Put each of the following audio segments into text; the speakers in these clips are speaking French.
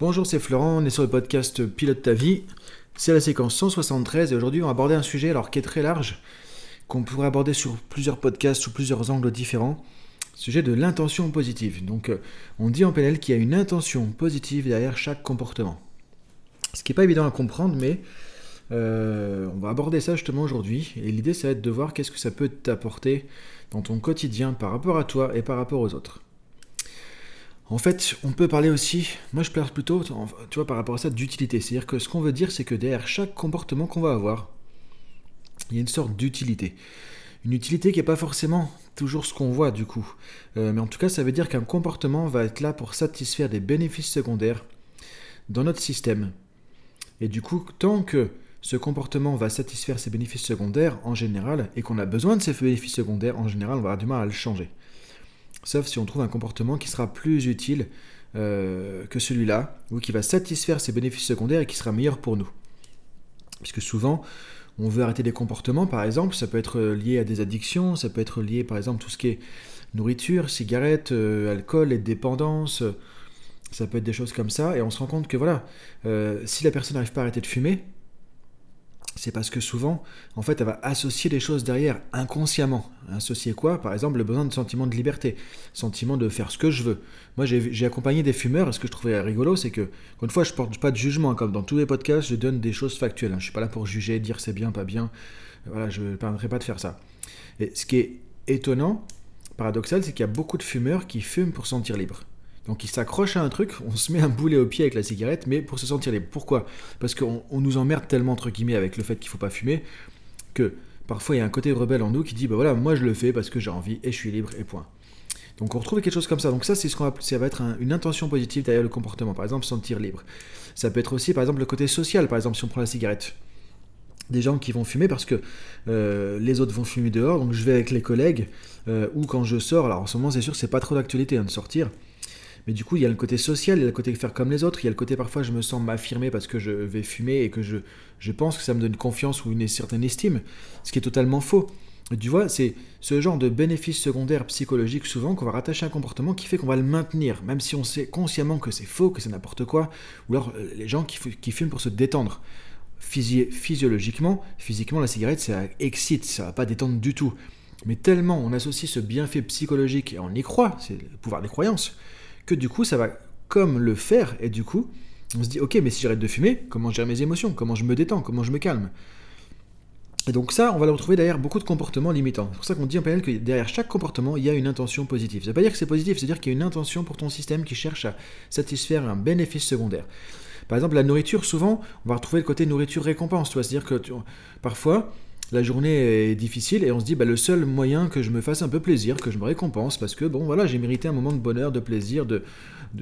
Bonjour, c'est Florent, on est sur le podcast Pilote ta vie. C'est la séquence 173 et aujourd'hui on va aborder un sujet alors qui est très large, qu'on pourrait aborder sur plusieurs podcasts sous plusieurs angles différents. Sujet de l'intention positive. Donc euh, on dit en PNL qu'il y a une intention positive derrière chaque comportement. Ce qui n'est pas évident à comprendre, mais euh, on va aborder ça justement aujourd'hui. Et l'idée ça va être de voir qu'est-ce que ça peut t'apporter dans ton quotidien par rapport à toi et par rapport aux autres. En fait, on peut parler aussi, moi je parle plutôt, tu par rapport à ça, d'utilité. C'est-à-dire que ce qu'on veut dire, c'est que derrière chaque comportement qu'on va avoir, il y a une sorte d'utilité. Une utilité qui n'est pas forcément toujours ce qu'on voit du coup. Euh, mais en tout cas, ça veut dire qu'un comportement va être là pour satisfaire des bénéfices secondaires dans notre système. Et du coup, tant que ce comportement va satisfaire ces bénéfices secondaires en général, et qu'on a besoin de ces bénéfices secondaires en général, on va avoir du mal à le changer sauf si on trouve un comportement qui sera plus utile euh, que celui-là, ou qui va satisfaire ses bénéfices secondaires et qui sera meilleur pour nous. Puisque souvent, on veut arrêter des comportements, par exemple, ça peut être lié à des addictions, ça peut être lié, par exemple, tout ce qui est nourriture, cigarettes, euh, alcool et dépendance, ça peut être des choses comme ça, et on se rend compte que voilà, euh, si la personne n'arrive pas à arrêter de fumer, c'est parce que souvent, en fait, elle va associer des choses derrière, inconsciemment. Associer quoi? Par exemple, le besoin de sentiment de liberté, sentiment de faire ce que je veux. Moi, j'ai accompagné des fumeurs, et ce que je trouvais rigolo, c'est que, une fois, je porte pas de jugement, comme dans tous les podcasts, je donne des choses factuelles. Hein. Je suis pas là pour juger, dire c'est bien, pas bien. Voilà, je ne permettrai pas de faire ça. Et ce qui est étonnant, paradoxal, c'est qu'il y a beaucoup de fumeurs qui fument pour sentir libre. Donc il s'accroche à un truc, on se met un boulet au pied avec la cigarette, mais pour se sentir libre. Pourquoi? Parce qu'on nous emmerde tellement, entre guillemets, avec le fait qu'il ne faut pas fumer, que parfois il y a un côté rebelle en nous qui dit, bah voilà, moi je le fais parce que j'ai envie et je suis libre et point. Donc on retrouve quelque chose comme ça. Donc ça, c'est ce qu'on va, ça va être une intention positive derrière le comportement. Par exemple, sentir libre. Ça peut être aussi, par exemple, le côté social. Par exemple, si on prend la cigarette. Des gens qui vont fumer parce que euh, les autres vont fumer dehors, donc je vais avec les collègues, euh, ou quand je sors, alors en ce moment c'est sûr c'est pas trop d'actualité hein, de sortir, mais du coup, il y a le côté social, il y a le côté faire comme les autres, il y a le côté parfois je me sens m'affirmer parce que je vais fumer et que je, je pense que ça me donne confiance ou une certaine estime, ce qui est totalement faux. Tu vois, c'est ce genre de bénéfice secondaire psychologique souvent qu'on va rattacher à un comportement qui fait qu'on va le maintenir, même si on sait consciemment que c'est faux, que c'est n'importe quoi, ou alors euh, les gens qui, qui fument pour se détendre. physiologiquement, physiquement, la cigarette, ça excite, ça va pas détendre du tout. Mais tellement on associe ce bienfait psychologique et on y croit, c'est le pouvoir des croyances, que du coup, ça va comme le faire, et du coup, on se dit, ok, mais si j'arrête de fumer, comment je gère mes émotions, comment je me détends, comment je me calme? Et donc ça, on va le retrouver derrière beaucoup de comportements limitants. C'est pour ça qu'on dit en PNL que derrière chaque comportement, il y a une intention positive. Ça ne veut pas dire que c'est positif, c'est-à-dire qu'il y a une intention pour ton système qui cherche à satisfaire un bénéfice secondaire. Par exemple, la nourriture, souvent, on va retrouver le côté nourriture-récompense. C'est-à-dire que parfois, la journée est difficile et on se dit bah, le seul moyen que je me fasse un peu plaisir, que je me récompense, parce que bon voilà, j'ai mérité un moment de bonheur, de plaisir, de,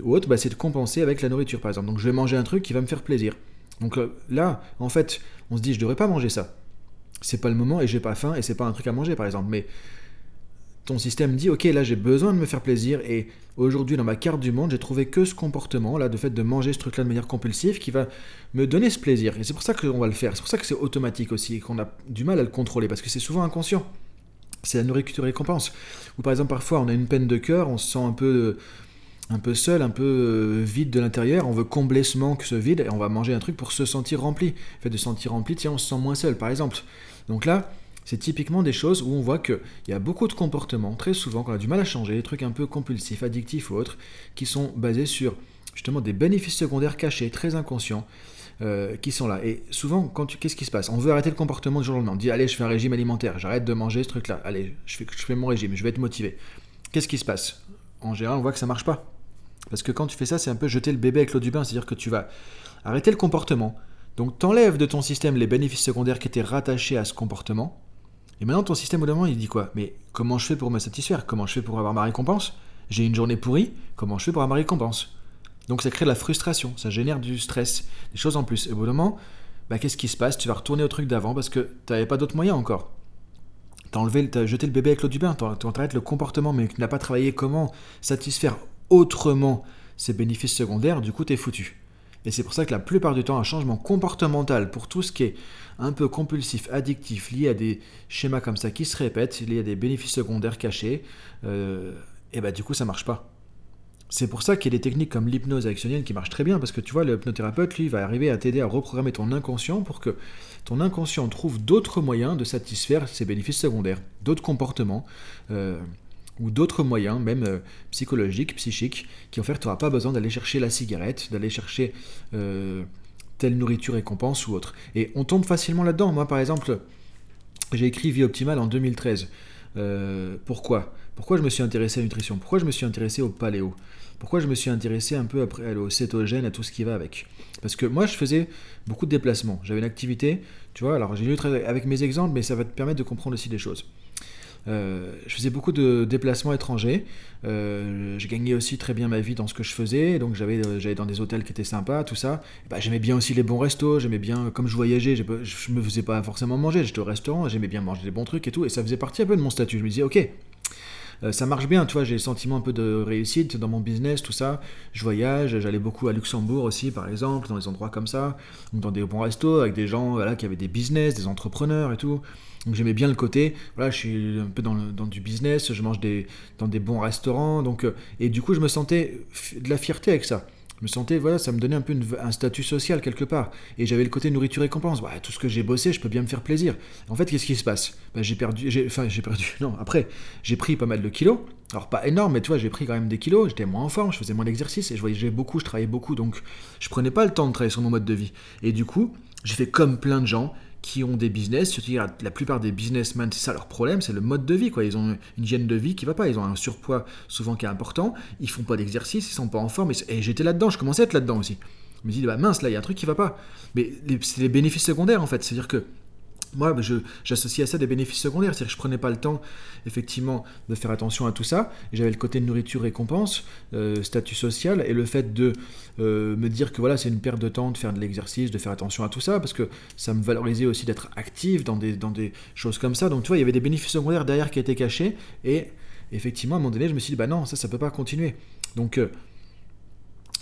ou autre, bah, c'est de compenser avec la nourriture par exemple. Donc je vais manger un truc qui va me faire plaisir. Donc euh, là, en fait, on se dit je devrais pas manger ça. C'est pas le moment et j'ai pas faim et c'est pas un truc à manger par exemple. Mais ton système dit ok là j'ai besoin de me faire plaisir et aujourd'hui dans ma carte du monde j'ai trouvé que ce comportement là de fait de manger ce truc là de manière compulsive qui va me donner ce plaisir et c'est pour ça qu'on va le faire c'est pour ça que c'est automatique aussi qu'on a du mal à le contrôler parce que c'est souvent inconscient c'est la nourriture récompense ou par exemple parfois on a une peine de cœur on se sent un peu un peu seul, un peu euh, vide de l'intérieur, on veut combler ce manque, ce vide, et on va manger un truc pour se sentir rempli. Le fait de se sentir rempli, tiens, on se sent moins seul, par exemple. Donc là, c'est typiquement des choses où on voit qu'il y a beaucoup de comportements, très souvent, qu'on a du mal à changer, des trucs un peu compulsifs, addictifs ou autres, qui sont basés sur justement des bénéfices secondaires cachés, très inconscients, euh, qui sont là. Et souvent, qu'est-ce qui se passe? On veut arrêter le comportement du jour au lendemain. On dit, allez, je fais un régime alimentaire, j'arrête de manger ce truc-là, allez, je fais, je fais mon régime, je vais être motivé. Qu'est-ce qui se passe? En général, on voit que ça marche pas. Parce que quand tu fais ça, c'est un peu jeter le bébé avec l'eau du bain, c'est-à-dire que tu vas arrêter le comportement, donc t'enlèves de ton système les bénéfices secondaires qui étaient rattachés à ce comportement, et maintenant, ton système au moment, il dit quoi? Mais comment je fais pour me satisfaire? Comment je fais pour avoir ma récompense? J'ai une journée pourrie, comment je fais pour avoir ma récompense? Donc ça crée de la frustration, ça génère du stress, des choses en plus. Et au bout d'un moment, bah, qu'est-ce qui se passe? Tu vas retourner au truc d'avant parce que tu n'avais pas d'autre moyen encore. T'as as jeté le bébé avec l'eau du bain, tu arrêtes le comportement, mais tu n'as pas travaillé comment satisfaire autrement ces bénéfices secondaires, du coup t'es foutu. Et c'est pour ça que la plupart du temps, un changement comportemental pour tout ce qui est un peu compulsif, addictif, lié à des schémas comme ça qui se répètent, lié à des bénéfices secondaires cachés, euh, et bah du coup ça marche pas. c'est pour ça qu'il y a des techniques comme l'hypnose actionnelle qui marchent très bien, parce que tu vois, le hypnothérapeute, lui, va arriver à t'aider à reprogrammer ton inconscient pour que ton inconscient trouve d'autres moyens de satisfaire ses bénéfices secondaires, d'autres comportements, euh, ou d'autres moyens, même euh, psychologiques, psychiques, qui en fait, tu n'auras pas besoin d'aller chercher la cigarette, d'aller chercher euh, telle nourriture récompense ou autre. Et on tombe facilement là-dedans. Moi, par exemple, j'ai écrit Vie Optimale en 2013. pourquoi? Pourquoi je me suis intéressé à la nutrition? Pourquoi je me suis intéressé au paléo? Pourquoi je me suis intéressé un peu après au cétogène, à tout ce qui va avec? Parce que moi, je faisais beaucoup de déplacements. J'avais une activité, tu vois, alors j'ai lu avec mes exemples, mais ça va te permettre de comprendre aussi des choses. Euh, je faisais beaucoup de déplacements étrangers. Euh, j'ai gagné aussi très bien ma vie dans ce que je faisais. Donc j'avais, euh, j'allais dans des hôtels qui étaient sympas, tout ça. Bah, j'aimais bien aussi les bons restos. J'aimais bien, comme je voyageais, je me faisais pas forcément manger. J'étais au restaurant. J'aimais bien manger des bons trucs et tout. Et ça faisait partie un peu de mon statut. Je me disais, ok, euh, ça marche bien, tu vois, j'ai le sentiment un peu de réussite dans mon business, tout ça. Je voyage, j'allais beaucoup à Luxembourg aussi, par exemple, dans des endroits comme ça, dans des bons restos, avec des gens voilà, qui avaient des business, des entrepreneurs et tout. Donc j'aimais bien le côté, voilà, je suis un peu dans, du business, je mange dans des bons restaurants, donc, euh, et du coup je me sentais de la fierté avec ça. Je me sentais, voilà, ça me donnait un peu un statut social quelque part. Et j'avais le côté nourriture récompense. Bah, tout ce que j'ai bossé, je peux bien me faire plaisir. En fait, qu'est-ce qui se passe? Bah, J'ai perdu, enfin, j'ai perdu, non, après, j'ai pris pas mal de kilos. Alors, pas énorme, mais tu vois, j'ai pris quand même des kilos. J'étais moins en forme, je faisais moins d'exercice et je voyageais beaucoup, je travaillais beaucoup. Donc, je prenais pas le temps de travailler sur mon mode de vie. Et du coup, j'ai fait comme plein de gens qui ont des business, surtout la plupart des businessmen, c'est ça leur problème, c'est le mode de vie. Quoi. Ils ont une hygiène de vie qui va pas, ils ont un surpoids souvent qui est important, ils font pas d'exercice, ils sont pas en forme. Et, j'étais là-dedans, je commençais à être là-dedans aussi. Je me dis, bah mince, là, il y a un truc qui va pas. Mais c'est les bénéfices secondaires en fait. C'est-à-dire que moi, j'associe à ça des bénéfices secondaires. C'est-à-dire que je prenais pas le temps, effectivement, de faire attention à tout ça. J'avais le côté nourriture récompense, euh, statut social, et le fait de euh, me dire que voilà, c'est une perte de temps de faire de l'exercice, de faire attention à tout ça, parce que ça me valorisait aussi d'être actif dans des, dans des choses comme ça. Donc, tu vois, il y avait des bénéfices secondaires derrière qui étaient cachés, et effectivement, à un moment donné, je me suis dit, bah non, ça, ça peut pas continuer. Donc, euh,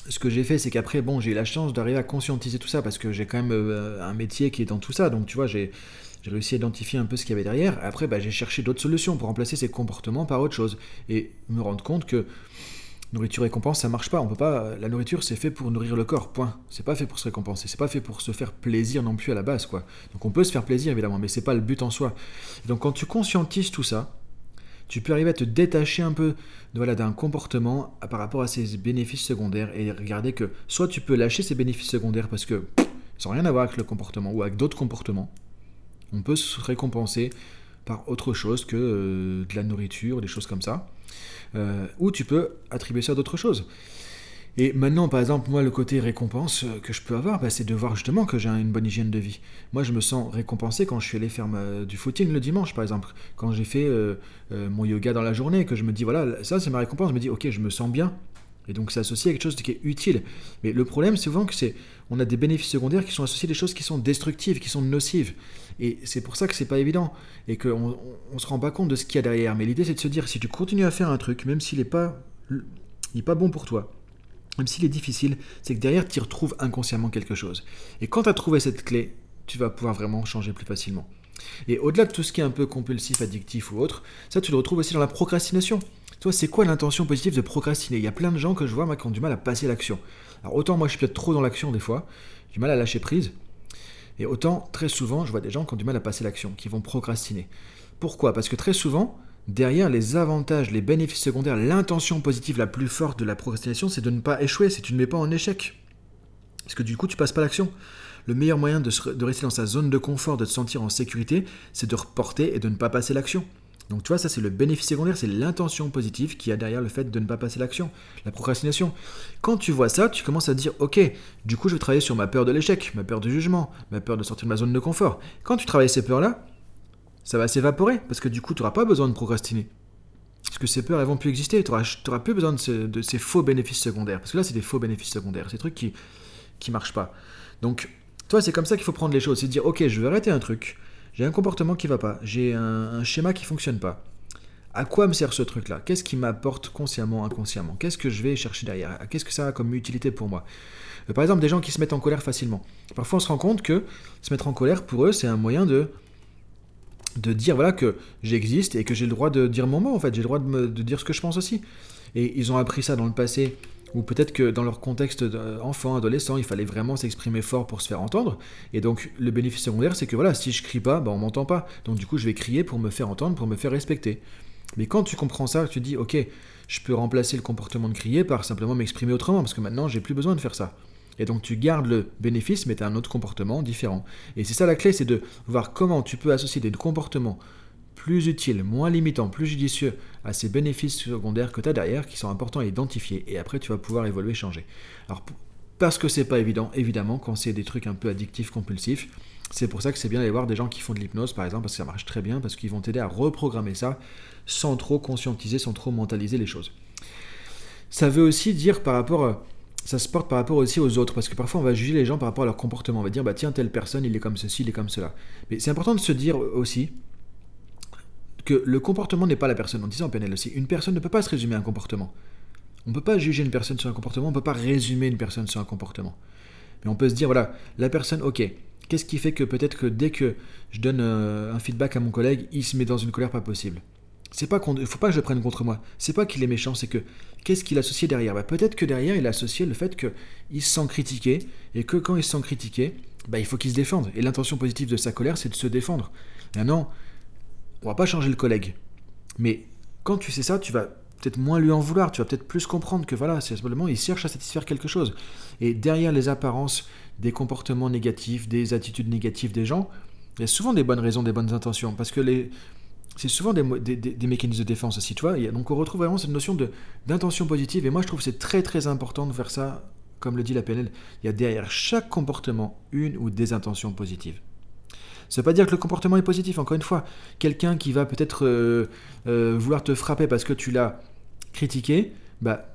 ce que j'ai fait, c'est qu'après, bon, j'ai eu la chance d'arriver à conscientiser tout ça parce que j'ai quand même un métier qui est dans tout ça. Donc, tu vois, j'ai réussi à identifier un peu ce qu'il y avait derrière. Après, bah, j'ai cherché d'autres solutions pour remplacer ces comportements par autre chose. Et me rendre compte que nourriture récompense, ça marche pas. On peut pas. La nourriture, c'est fait pour nourrir le corps. Point. C'est pas fait pour se récompenser. C'est pas fait pour se faire plaisir non plus à la base, quoi. Donc on peut se faire plaisir évidemment, mais c'est pas le but en soi. donc quand tu conscientises tout ça, tu peux arriver à te détacher un peu voilà, d'un comportement par rapport à ses bénéfices secondaires et regarder que soit tu peux lâcher ces bénéfices secondaires parce que ça n'a rien à voir avec le comportement ou avec d'autres comportements, on peut se récompenser par autre chose que euh, de la nourriture, des choses comme ça. Euh, ou tu peux attribuer ça à d'autres choses. Et maintenant, par exemple, moi, le côté récompense euh, que je peux avoir, bah, c'est de voir justement que j'ai une bonne hygiène de vie. Moi, je me sens récompensé quand je suis allé faire du footing le dimanche, par exemple. Quand j'ai fait mon yoga dans la journée, que je me dis, voilà, ça, c'est ma récompense. Je me dis, ok, je me sens bien. Et donc, c'est associé à quelque chose qui est utile. Mais le problème, c'est souvent que c'est, on a des bénéfices secondaires qui sont associés à des choses qui sont destructives, qui sont nocives. Et c'est pour ça que c'est pas évident et qu'on on, se rend pas compte de ce qu'il y a derrière. Mais l'idée c'est de se dire si tu continues à faire un truc, même s'il n'est pas, pas bon pour toi, même s'il est difficile, c'est que derrière tu retrouves inconsciemment quelque chose. Et quand tu as trouvé cette clé, tu vas pouvoir vraiment changer plus facilement. Et au-delà de tout ce qui est un peu compulsif, addictif ou autre, ça tu le retrouves aussi dans la procrastination. Toi, c'est quoi l'intention positive de procrastiner? Il y a plein de gens que je vois qui ont du mal à passer l'action. Alors autant moi je suis peut-être trop dans l'action des fois, j'ai du mal à lâcher prise, et autant, très souvent, je vois des gens qui ont du mal à passer l'action, qui vont procrastiner. Pourquoi? Parce que très souvent, derrière les avantages, les bénéfices secondaires, l'intention positive la plus forte de la procrastination, c'est de ne pas échouer, c'est tu ne mets pas en échec. Parce que du coup, tu passes pas l'action. Le meilleur moyen de, rester dans sa zone de confort, de te sentir en sécurité, c'est de reporter et de ne pas passer l'action. Donc tu vois, ça c'est le bénéfice secondaire, c'est l'intention positive qui a derrière le fait de ne pas passer l'action, la procrastination. Quand tu vois ça, tu commences à dire, ok, du coup je vais travailler sur ma peur de l'échec, ma peur du jugement, ma peur de sortir de ma zone de confort. Quand tu travailles ces peurs-là, ça va s'évaporer, parce que du coup tu n'auras pas besoin de procrastiner. Parce que ces peurs, elles vont plus exister, tu n'auras plus besoin de, ces, faux bénéfices secondaires. Parce que là, c'est des faux bénéfices secondaires, ces trucs qui ne marchent pas. Donc, toi, c'est comme ça qu'il faut prendre les choses, c'est dire, ok, je vais arrêter un truc, j'ai un comportement qui va pas, j'ai un, schéma qui fonctionne pas. À quoi me sert ce truc-là? Qu'est-ce qui m'apporte consciemment, inconsciemment? Qu'est-ce que je vais chercher derrière? Qu'est-ce que ça a comme utilité pour moi? Euh, Par exemple, des gens qui se mettent en colère facilement. Parfois, on se rend compte que se mettre en colère, pour eux, c'est un moyen de de dire voilà que j'existe et que j'ai le droit de dire mon mot en fait, j'ai le droit de, de, dire ce que je pense aussi. et ils ont appris ça dans le passé, ou peut-être que dans leur contexte d'enfant, adolescent, il fallait vraiment s'exprimer fort pour se faire entendre. Et donc le bénéfice secondaire, c'est que voilà, si je crie pas, ben, on m'entend pas. Donc du coup, je vais crier pour me faire entendre, pour me faire respecter. Mais quand tu comprends ça, tu dis, ok, je peux remplacer le comportement de crier par simplement m'exprimer autrement, parce que maintenant, j'ai plus besoin de faire ça. Et donc tu gardes le bénéfice, mais tu as un autre comportement différent. Et c'est ça la clé, c'est de voir comment tu peux associer des comportements plus utiles, moins limitants, plus judicieux à ces bénéfices secondaires que tu as derrière, qui sont importants à identifier. Et après, tu vas pouvoir évoluer, changer. Alors, parce que c'est pas évident, évidemment, quand c'est des trucs un peu addictifs, compulsifs. C'est pour ça que c'est bien d'aller voir des gens qui font de l'hypnose, par exemple, parce que ça marche très bien, parce qu'ils vont t'aider à reprogrammer ça sans trop conscientiser, sans trop mentaliser les choses. Ça veut aussi dire par rapport, ça se porte par rapport aussi aux autres, parce que parfois on va juger les gens par rapport à leur comportement. On va dire, bah tiens, telle personne, il est comme ceci, il est comme cela. Mais c'est important de se dire aussi, que le comportement n'est pas la personne. On disait en PNL aussi, une personne ne peut pas se résumer à un comportement. On ne peut pas juger une personne sur un comportement, on ne peut pas résumer une personne sur un comportement. Mais on peut se dire, voilà, la personne, ok, qu'est-ce qui fait que peut-être que dès que je donne euh, un feedback à mon collègue, il se met dans une colère pas possible? C'est pas qu'on, faut pas que je le prenne contre moi. C'est pas qu'il est méchant, c'est que qu'est-ce qu'il a associé derrière? Bah, Peut-être que derrière, il a associé le fait qu'il se sent critiqué, et que quand il se sent critiqué, bah, il faut qu'il se défende. Et l'intention positive de sa colère, c'est de se défendre. Maintenant, on va pas changer le collègue. Mais quand tu sais ça, tu vas peut-être moins lui en vouloir, tu vas peut-être plus comprendre que voilà, c'est simplement il cherche à satisfaire quelque chose. Et derrière les apparences des comportements négatifs, des attitudes négatives des gens, il y a souvent des bonnes raisons, des bonnes intentions. Parce que les, c'est souvent des, mécanismes de défense aussi, tu vois. donc on retrouve vraiment cette notion d'intention positive. Et moi, je trouve que c'est très très important de faire ça, comme le dit la PNL. Il y a derrière chaque comportement une ou des intentions positives. Ça ne veut pas dire que le comportement est positif, encore une fois. Quelqu'un qui va peut-être euh, euh, vouloir te frapper parce que tu l'as critiqué, bah,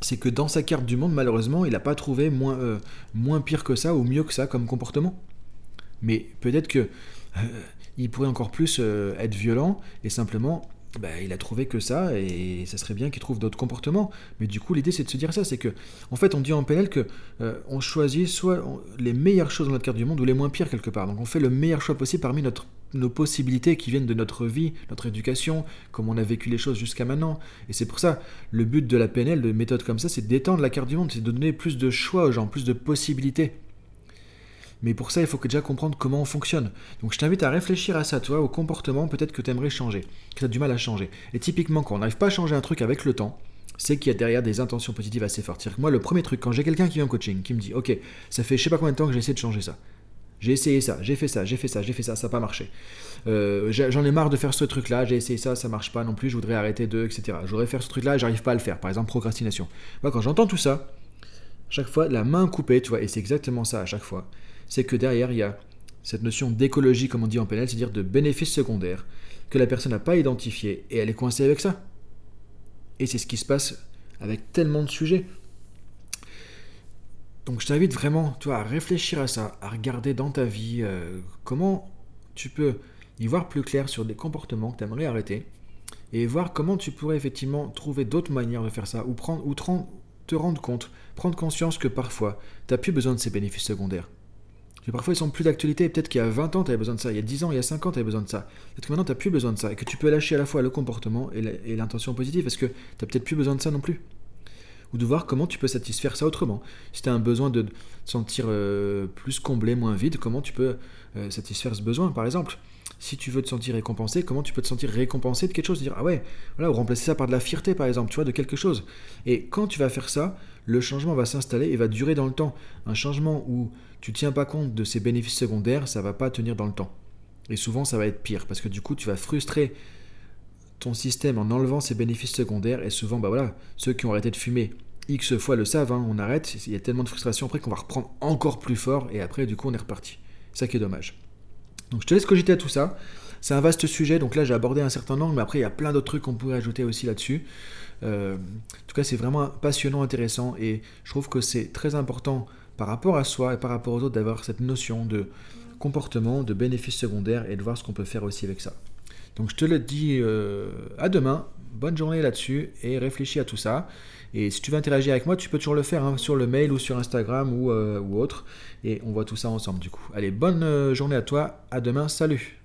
c'est que dans sa carte du monde, malheureusement, il n'a pas trouvé moins, euh, moins pire que ça ou mieux que ça comme comportement. Mais peut-être que il pourrait encore plus être violent et simplement bah, il a trouvé que ça, et ça serait bien qu'il trouve d'autres comportements. Mais du coup, l'idée, c'est de se dire ça, c'est que, en fait, on dit en PNL que euh, on choisit soit les meilleures choses dans notre carte du monde ou les moins pires quelque part. Donc, on fait le meilleur choix possible parmi notre, nos possibilités qui viennent de notre vie, notre éducation, comme on a vécu les choses jusqu'à maintenant. Et c'est pour ça, le but de la PNL, de méthode comme ça, c'est d'étendre la carte du monde, c'est de donner plus de choix aux gens, plus de possibilités. Mais pour ça, il faut déjà comprendre comment on fonctionne. Donc je t'invite à réfléchir à ça, toi, au comportement peut-être que tu aimerais changer, que tu as du mal à changer. Et typiquement, quand on n'arrive pas à changer un truc avec le temps, c'est qu'il y a derrière des intentions positives assez fortes. Moi, le premier truc, quand j'ai quelqu'un qui vient en coaching, qui me dit, ok, ça fait je sais pas combien de temps que j'ai essayé de changer ça. J'ai essayé ça, j'ai fait ça, j'ai fait ça, j'ai fait ça, ça n'a pas marché. Euh, j'en ai marre de faire ce truc-là, j'ai essayé ça, ça marche pas non plus, je voudrais arrêter de, etc. Je voudrais faire ce truc-là, j'arrive pas à le faire. Par exemple, procrastination. Moi, quand j'entends tout ça, chaque fois, la main coupée, tu vois, et c'est exactement ça à chaque fois c'est que derrière, il y a cette notion d'écologie, comme on dit en PNL, c'est-à-dire de bénéfice secondaire, que la personne n'a pas identifié, et elle est coincée avec ça. Et c'est ce qui se passe avec tellement de sujets. Donc je t'invite vraiment, toi, à réfléchir à ça, à regarder dans ta vie euh, comment tu peux y voir plus clair sur des comportements que tu aimerais arrêter, et voir comment tu pourrais effectivement trouver d'autres manières de faire ça, ou, prendre, ou te rendre compte, prendre conscience que parfois, tu n'as plus besoin de ces bénéfices secondaires parfois ils sont plus d'actualité. Peut-être qu'il y a 20 ans, tu avais besoin de ça. Il y a 10 ans, il y a 5 ans, tu avais besoin de ça. Peut-être que maintenant, tu n'as plus besoin de ça. Et que tu peux lâcher à la fois le comportement et l'intention positive parce que tu n'as peut-être plus besoin de ça non plus. Ou de voir comment tu peux satisfaire ça autrement. Si tu as un besoin de te sentir euh, plus comblé, moins vide, comment tu peux euh, satisfaire ce besoin, par exemple? Si tu veux te sentir récompensé, comment tu peux te sentir récompensé de quelque chose? Dire, ah ouais, voilà, ou remplacer ça par de la fierté, par exemple, tu vois, de quelque chose. Et quand tu vas faire ça, le changement va s'installer et va durer dans le temps. Un changement où tu tiens pas compte de ces bénéfices secondaires, ça va pas tenir dans le temps. Et souvent, ça va être pire, parce que du coup, tu vas frustrer ton système en enlevant ces bénéfices secondaires, et souvent, bah voilà, ceux qui ont arrêté de fumer X fois le savent, hein, on arrête, il y a tellement de frustration après qu'on va reprendre encore plus fort, et après, du coup, on est reparti. Ça qui est dommage. Donc je te laisse cogiter à tout ça. C'est un vaste sujet, donc là j'ai abordé un certain angle, mais après il y a plein d'autres trucs qu'on pourrait ajouter aussi là-dessus. Euh, en tout cas, c'est vraiment passionnant, intéressant, et je trouve que c'est très important par rapport à soi et par rapport aux autres d'avoir cette notion de comportement, de bénéfice secondaire, et de voir ce qu'on peut faire aussi avec ça. Donc je te le dis euh, à demain, bonne journée là-dessus, et réfléchis à tout ça. Et si tu veux interagir avec moi, tu peux toujours le faire hein, sur le mail ou sur Instagram ou, euh, ou, autre. Et on voit tout ça ensemble du coup. Allez, bonne euh, journée à toi. À demain. Salut